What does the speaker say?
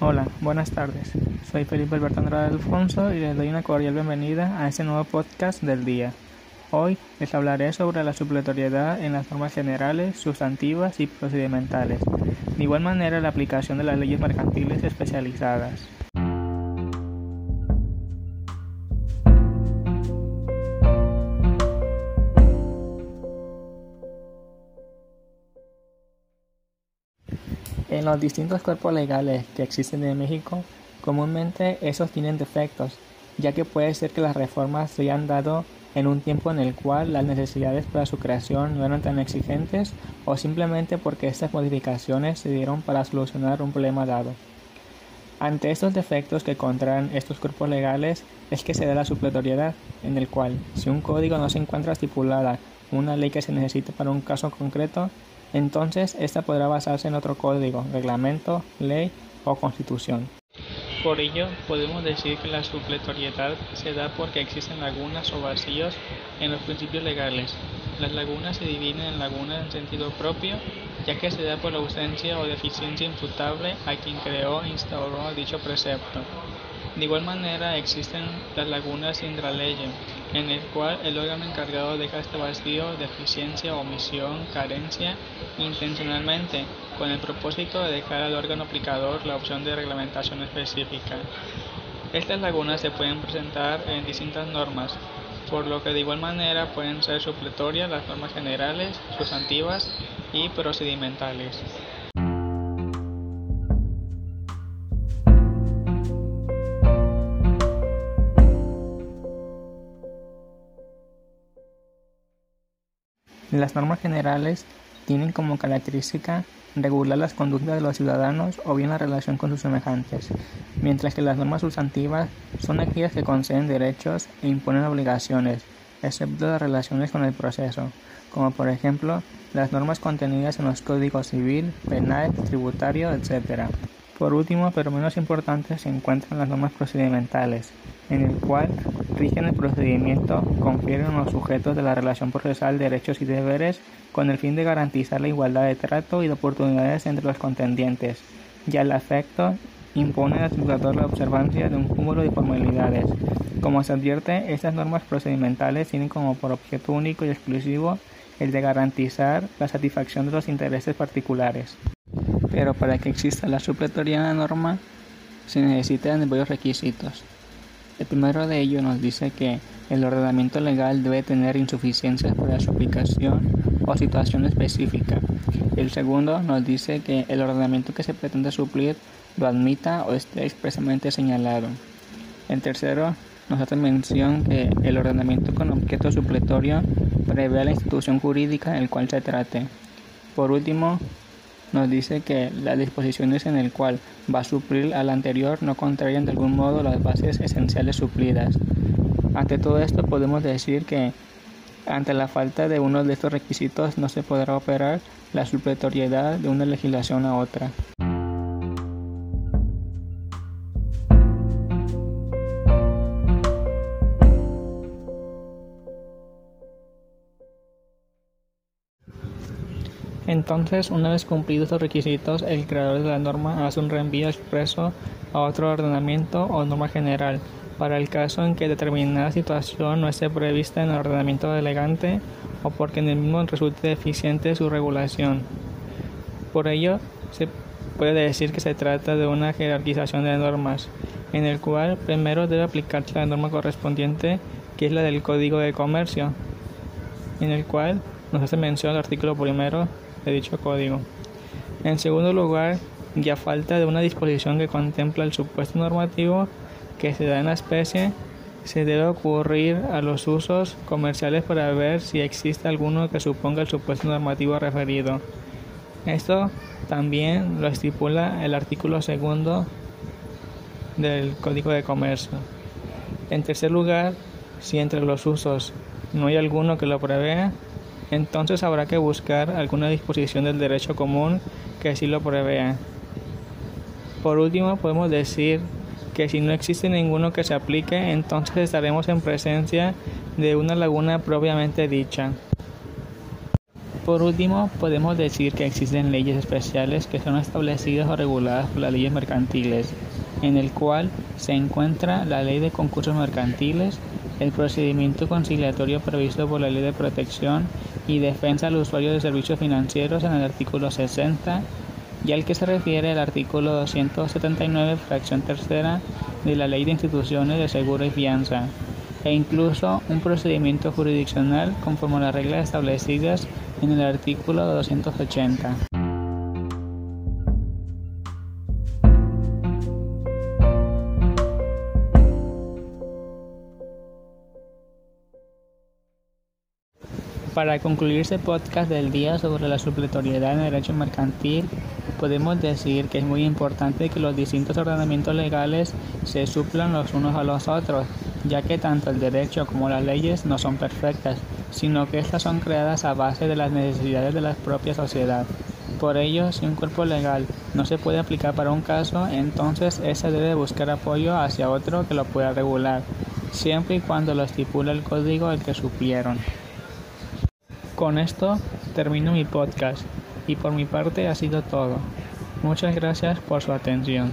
Hola, buenas tardes. Soy Felipe Alberto Andrade Alfonso y les doy una cordial bienvenida a este nuevo podcast del día. Hoy les hablaré sobre la supletoriedad en las normas generales, sustantivas y procedimentales. De igual manera, la aplicación de las leyes mercantiles especializadas. En los distintos cuerpos legales que existen en México, comúnmente esos tienen defectos, ya que puede ser que las reformas se hayan dado en un tiempo en el cual las necesidades para su creación no eran tan exigentes o simplemente porque estas modificaciones se dieron para solucionar un problema dado. Ante estos defectos que contraen estos cuerpos legales es que se da la supletoriedad, en el cual, si un código no se encuentra estipulada una ley que se necesite para un caso concreto, entonces esta podrá basarse en otro código, reglamento, ley o constitución. Por ello, podemos decir que la supletoriedad se da porque existen lagunas o vacíos en los principios legales. Las lagunas se dividen en lagunas en sentido propio, ya que se da por la ausencia o deficiencia imputable a quien creó e instauró dicho precepto. De igual manera existen las lagunas intraleye, en el cual el órgano encargado deja este vacío, deficiencia, omisión, carencia intencionalmente, con el propósito de dejar al órgano aplicador la opción de reglamentación específica. Estas lagunas se pueden presentar en distintas normas, por lo que de igual manera pueden ser supletorias las normas generales, sustantivas y procedimentales. Las normas generales tienen como característica regular las conductas de los ciudadanos o bien la relación con sus semejantes, mientras que las normas sustantivas son aquellas que conceden derechos e imponen obligaciones, excepto las relaciones con el proceso, como por ejemplo las normas contenidas en los códigos civil, penal, tributario, etc. Por último, pero menos importante, se encuentran las normas procedimentales, en el cual rigen el procedimiento, confieren a los sujetos de la relación procesal derechos y deberes con el fin de garantizar la igualdad de trato y de oportunidades entre los contendientes, y al efecto imponen al juzgador la observancia de un cúmulo de formalidades. Como se advierte, estas normas procedimentales tienen como por objeto único y exclusivo el de garantizar la satisfacción de los intereses particulares. Pero para que exista la supletoria en la norma se necesitan varios requisitos. El primero de ellos nos dice que el ordenamiento legal debe tener insuficiencias para su aplicación o situación específica. El segundo nos dice que el ordenamiento que se pretende suplir lo admita o esté expresamente señalado. El tercero nos hace mención que el ordenamiento con objeto supletorio prevé la institución jurídica en el cual se trate. Por último, nos dice que las disposiciones en el cual va a suplir al anterior no contrarían de algún modo las bases esenciales suplidas. Ante todo esto podemos decir que ante la falta de uno de estos requisitos no se podrá operar la supletoriedad de una legislación a otra. Entonces, una vez cumplidos estos requisitos, el creador de la norma hace un reenvío expreso a otro ordenamiento o norma general, para el caso en que determinada situación no esté prevista en el ordenamiento delegante o porque en el mismo resulte deficiente su regulación. Por ello, se puede decir que se trata de una jerarquización de normas, en el cual primero debe aplicarse la norma correspondiente, que es la del Código de Comercio, en el cual nos hace mención el artículo primero de dicho código. En segundo lugar, ya falta de una disposición que contempla el supuesto normativo que se da en la especie, se debe ocurrir a los usos comerciales para ver si existe alguno que suponga el supuesto normativo referido. Esto también lo estipula el artículo segundo del Código de Comercio. En tercer lugar, si entre los usos no hay alguno que lo prevea, entonces habrá que buscar alguna disposición del derecho común que así lo prevea. Por último, podemos decir que si no existe ninguno que se aplique, entonces estaremos en presencia de una laguna propiamente dicha. Por último, podemos decir que existen leyes especiales que son establecidas o reguladas por las leyes mercantiles, en el cual se encuentra la ley de concursos mercantiles, el procedimiento conciliatorio previsto por la ley de protección y defensa al usuario de servicios financieros en el artículo 60 y al que se refiere el artículo 279, fracción tercera de la Ley de Instituciones de Seguro y Fianza, e incluso un procedimiento jurisdiccional conforme a las reglas establecidas en el artículo 280. Para concluir este podcast del día sobre la supletoriedad en el derecho mercantil, podemos decir que es muy importante que los distintos ordenamientos legales se suplan los unos a los otros, ya que tanto el derecho como las leyes no son perfectas, sino que estas son creadas a base de las necesidades de la propia sociedad. Por ello, si un cuerpo legal no se puede aplicar para un caso, entonces ese debe buscar apoyo hacia otro que lo pueda regular, siempre y cuando lo estipula el código al que supieron. Con esto termino mi podcast y por mi parte ha sido todo. Muchas gracias por su atención.